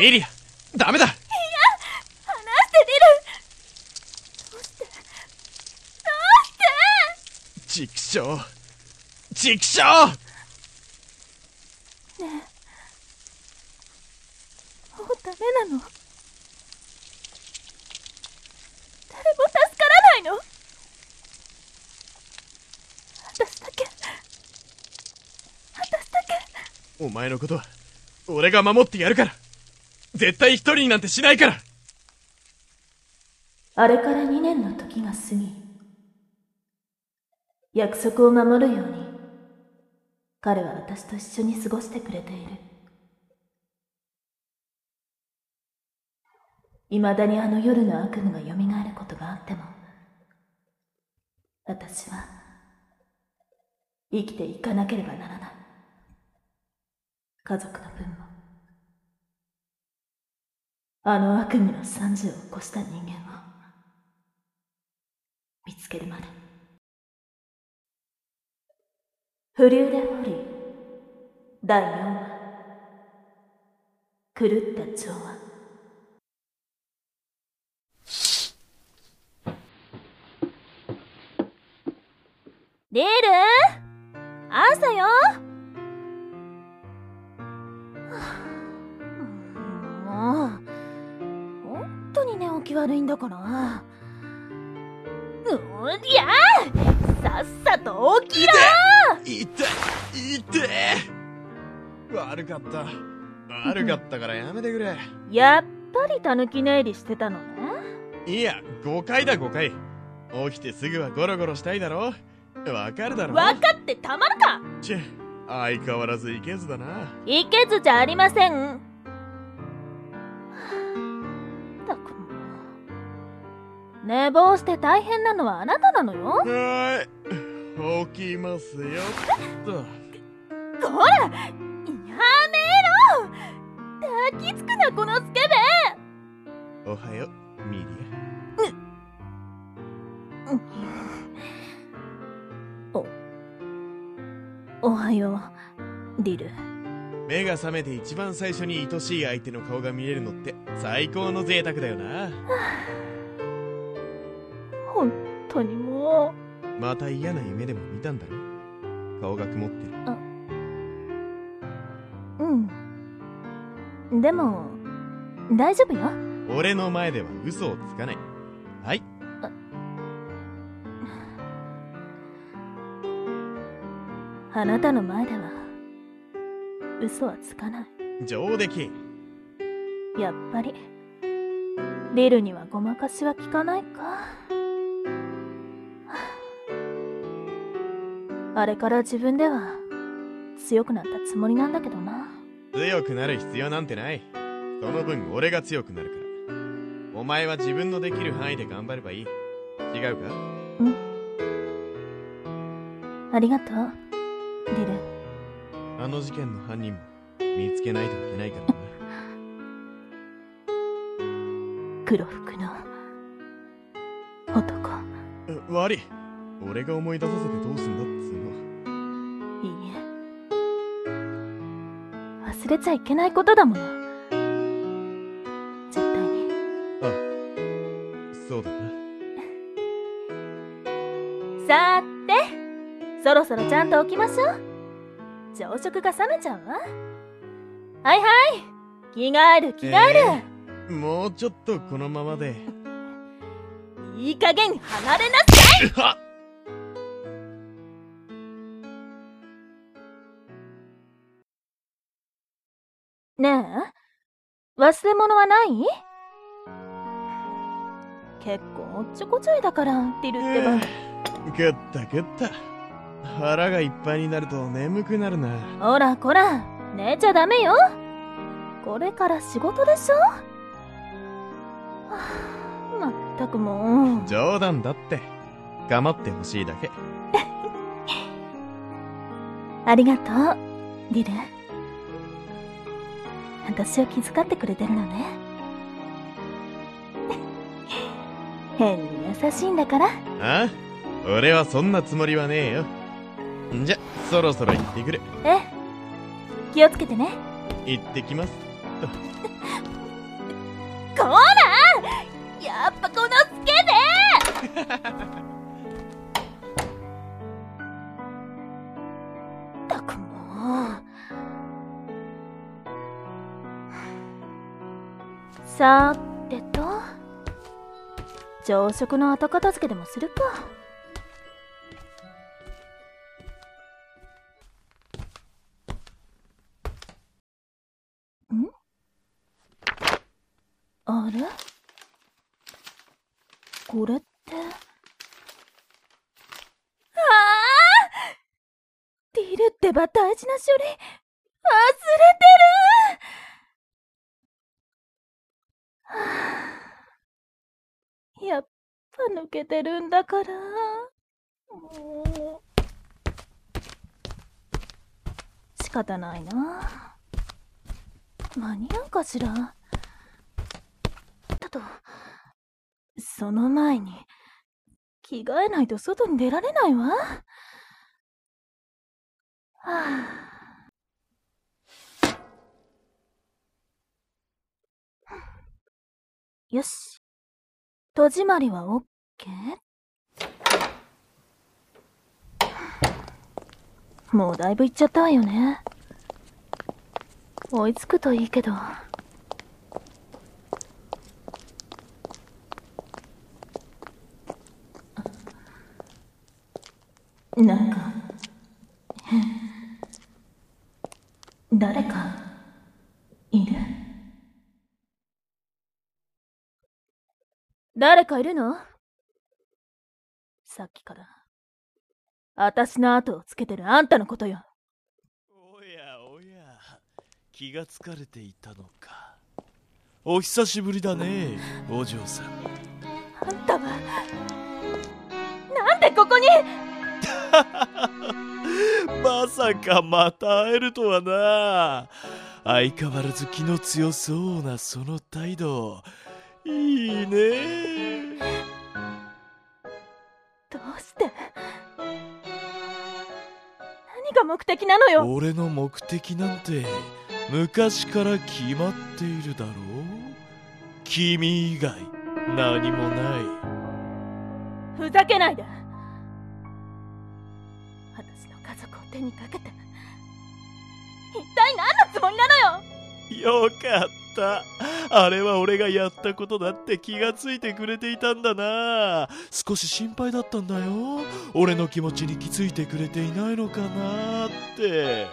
ミリア。ダメだ。離してリルどうして？どうして？畜生畜生ねえ。もうダメなの？誰も助からないの？私だけ。私だけ。お前のことは俺が守ってやるから絶対一人になんてしないから。あれから2年の時が過ぎ約束を守るように彼は私と一緒に過ごしてくれている。いまだにあの夜の悪夢がよみがえることがあっても私は生きていかなければならない。家族の分もあの悪夢の惨事を起こした人間を見つけるまで。フリューデホリー第4話。狂った調和リール？朝よ？悪いんだから。うりゃさっさと起きろ痛い痛い悪かった。悪かったからやめてくれ。やっぱりたぬき寝入りしてたのね。いや誤解だ誤解。起きてすぐはゴロゴロしたいだろ。わかるだろ。分かってたまるか。チェ相変わらずいけずだな。いけずじゃありません寝坊して大変なのはあなたなのよ。はーい。起きますよ。こらやめろ。抱きつくなこのスケベ。おはようミリおおはようリル。ア目が覚めて一番最初に愛しい相手の顔が見れるのって最高の贅沢だよな。本 当にもまた嫌な夢でも見たんだろ？顔が曇ってる。ううん。でも大丈夫よ。俺の前では嘘をつかない。はい。あ。なたの前では嘘はつかない。上出来。やっぱり。リルにはごまかしは効かないか？ああれから自分では強くなったつもりなんだけどな。強くなる必要なんてない。その分俺が強くなるから。お前は自分のできる範囲で頑張ればいい。違うか？ありがとう。リル。あの事件の犯人も見つけないといけないからな。黒服の男。う悪い。俺が思い出させてどうすんだ？っつ忘れちゃいけないことだもの。絶対に。そうだな。さーてそろそろちゃんと起きましょう。朝食が冷めちゃうわ。はいはい。着替える着替える、もうちょっとこのままで。いい加減離れなさい ねえ忘れ物はない？結構おっちょこちょいだからリルってば。食った食った。腹がいっぱいになると眠くなるな。ほらこら寝ちゃダメよ。これから仕事でしょ？はあまったくもう。冗談だって。構ってほしいだけ。ありがとうリル私を気遣ってくれてるのね。変に優しいんだから。あ俺はそんなつもりはねえよ。んじゃそろそろ行ってくるえ気をつけてね。行ってきます。っさてと、朝食の後片付けでもするか。ん？あれ？これって？ああディルってば大事な書類、忘れてるはあやっぱ抜けてるんだから。もう仕方ないな。間に合うかしら。だと、その前に、着替えないと外に出られないわ。はあ。よし。戸締まりはオッケーもうだいぶ行っちゃったわよね。追いつくといいけど。なんか、誰か、いる？誰かいるの？さっきから。私の後をつけてるあんたのことよ。おやおや気がつかれていたのか。お久しぶりだねお嬢さん。あんたは、なんでここに？まさかまた会えるとはな。相変わらず気の強そうなその態度。いいねどうして？何が目的なのよ？俺の目的なんて昔から決まっているだろう？君以外何もない。ふざけないで！私の家族を手にかけて。一体何のつもりなのよ？よかった。あれは俺がやったことだって気がついてくれていたんだな。少し心配だったんだよ。俺の気持ちに気づいてくれていないのかなって。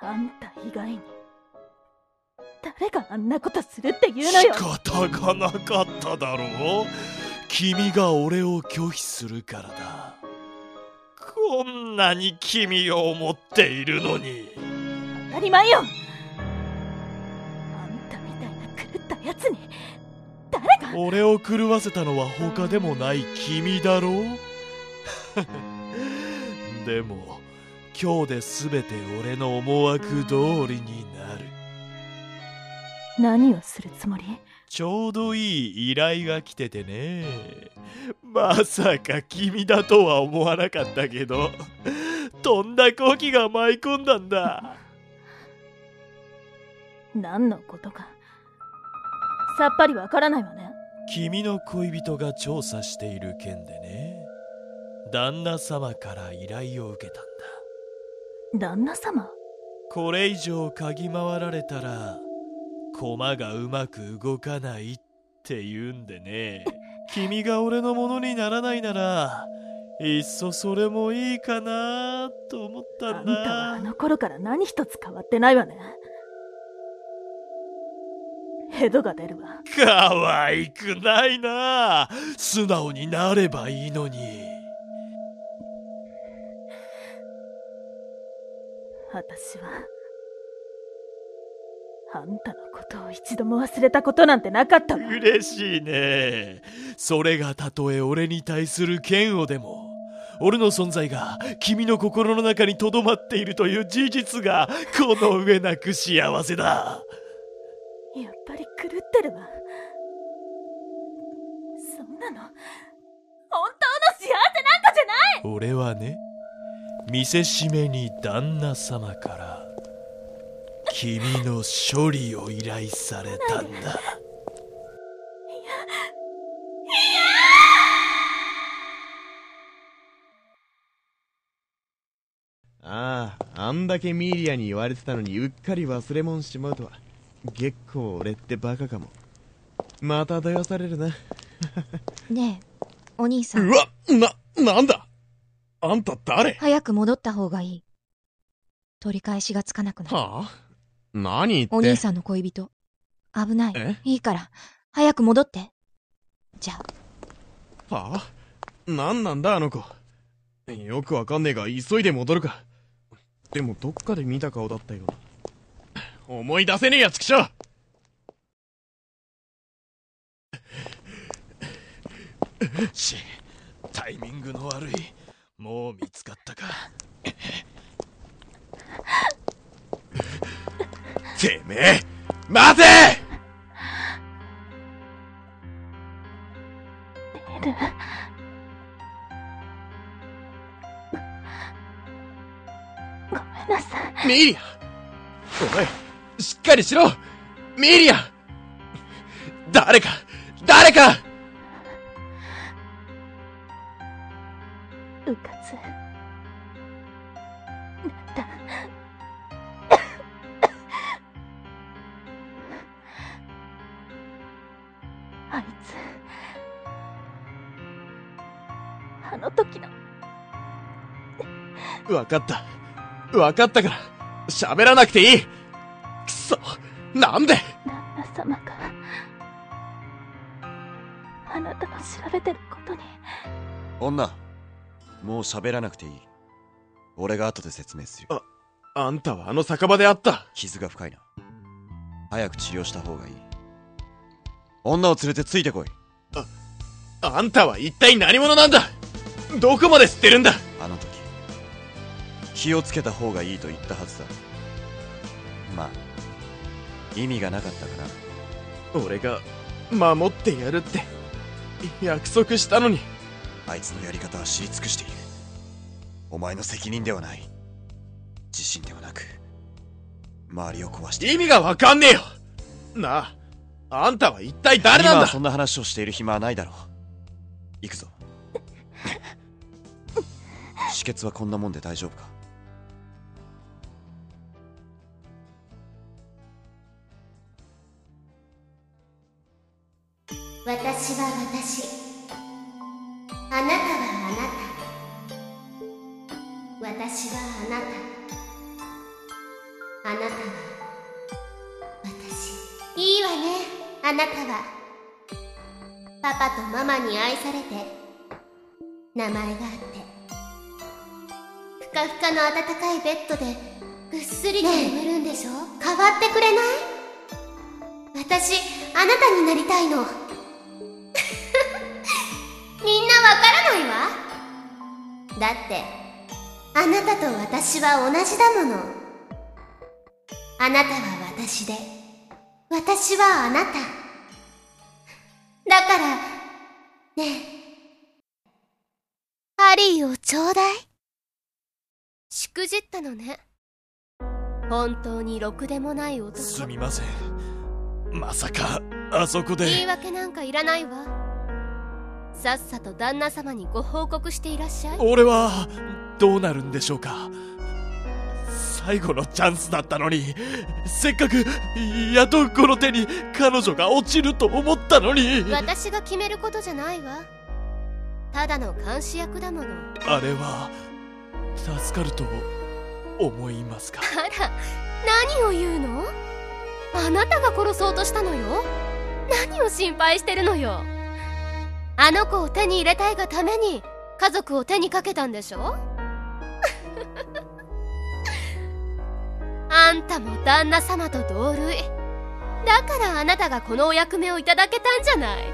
あんた以外に誰があんなことするって言うの仕よ方がなかっただろう。君が俺を拒否するからだ。こんなに君を思っているのに。当たり前よったやつに誰が？俺を狂わせたのは他でもない君だろう？でも今日で全て俺の思惑通りになる。何をするつもり？ちょうどいい依頼が来ててね。まさか君だとは思わなかったけどとんだ好機が舞い込んだんだ。何のことかさっぱりわからないわね。君の恋人が調査している件でね。旦那様から依頼を受けたんだ。旦那様？これ以上嗅ぎ回られたら駒がうまく動かないって言うんでね。君が俺のものにならないならいっそそれもいいかなと思ったんあんたはあだの頃から何一つ変わってないわねヘドが出るわ。可愛くないな。素直になればいいのに。私はあんたのことを一度も忘れたことなんてなかったわ。嬉しいね。それがたとえ俺に対する嫌悪でも俺の存在が君の心の中にとどまっているという事実がこの上なく幸せだやっぱり狂ってるわ。そんなの。本当の幸せなんかじゃない！俺はね見せしめに旦那様から君の処理を依頼されたんだ。あああんだけミーリアに言われてたのにうっかり忘れもんしまうとは。結構俺ってバカかも。またどやされるな。ねえお兄さうんわななんだ？あんた誰？早く戻った方がいい。取り返しがつかなくなる。はあ？何言って？お兄さんの恋人。危ない。え？いいから。早く戻って。じゃあ。はあ？何なんだあの子？よくわかんねえが急いで戻るか。でもどっかで見た顔だったよな思い出せねえやつくしょしタイミングの悪い。もう見つかったか。てめえ待て！ごめんなさい。ミーリアおいしっかりしろ。ミーリア。誰か。誰か。うかつ。なんだ。あいつ。あの時の。わかった。わかったから。喋らなくていいなんで？旦那様があなたの調べてることに。女もう喋らなくていい。俺が後で説明するあんたはあの酒場で会った。傷が深いな。早く治療した方がいい。女を連れてついてこい。あんたは一体何者なんだ？どこまで知ってるんだ？あの時気をつけた方がいいと言ったはずだ。まあ意味がなかったかな俺が守ってやるって。約束したのに。あいつのやり方は知り尽くしている。お前の責任ではない。自信ではなく周りを壊して意味がわかんねえよ。なああんたは一体誰なんだ。今はそんな話をしている暇はないだろう。行くぞ。止血はこんなもんで大丈夫か？あなたは私いいわねあなたはパパとママに愛されて名前があってふかふかの暖かいベッドでぐっすりと眠るんでしょ変わってくれない？私あなたになりたいの。みんなわからないわ。だってあなたと私は同じだもの。あなたは私で。私はあなた。だからねえ。ハリーをちょうだい。しくじったのね。本当にろくでもない男。すみません。まさかあそこ言いで訳なんかいらないわ。さっさと旦那様にご報告していらっしゃい。俺はどうなるんでしょうか最後のチャンスだったのにせっかくやっとこの手に彼女が落ちると思ったのに。私が決めることじゃないわ。ただの監視役だもの。あれは助かると思いますか？あら何を言うの？あなたが殺そうとしたのよ。何を心配してるのよ。あの子を手に入れたいがために家族を手にかけたんでしょ？あんたも旦那様と同類。だからあなたがこのお役目をいただけたんじゃない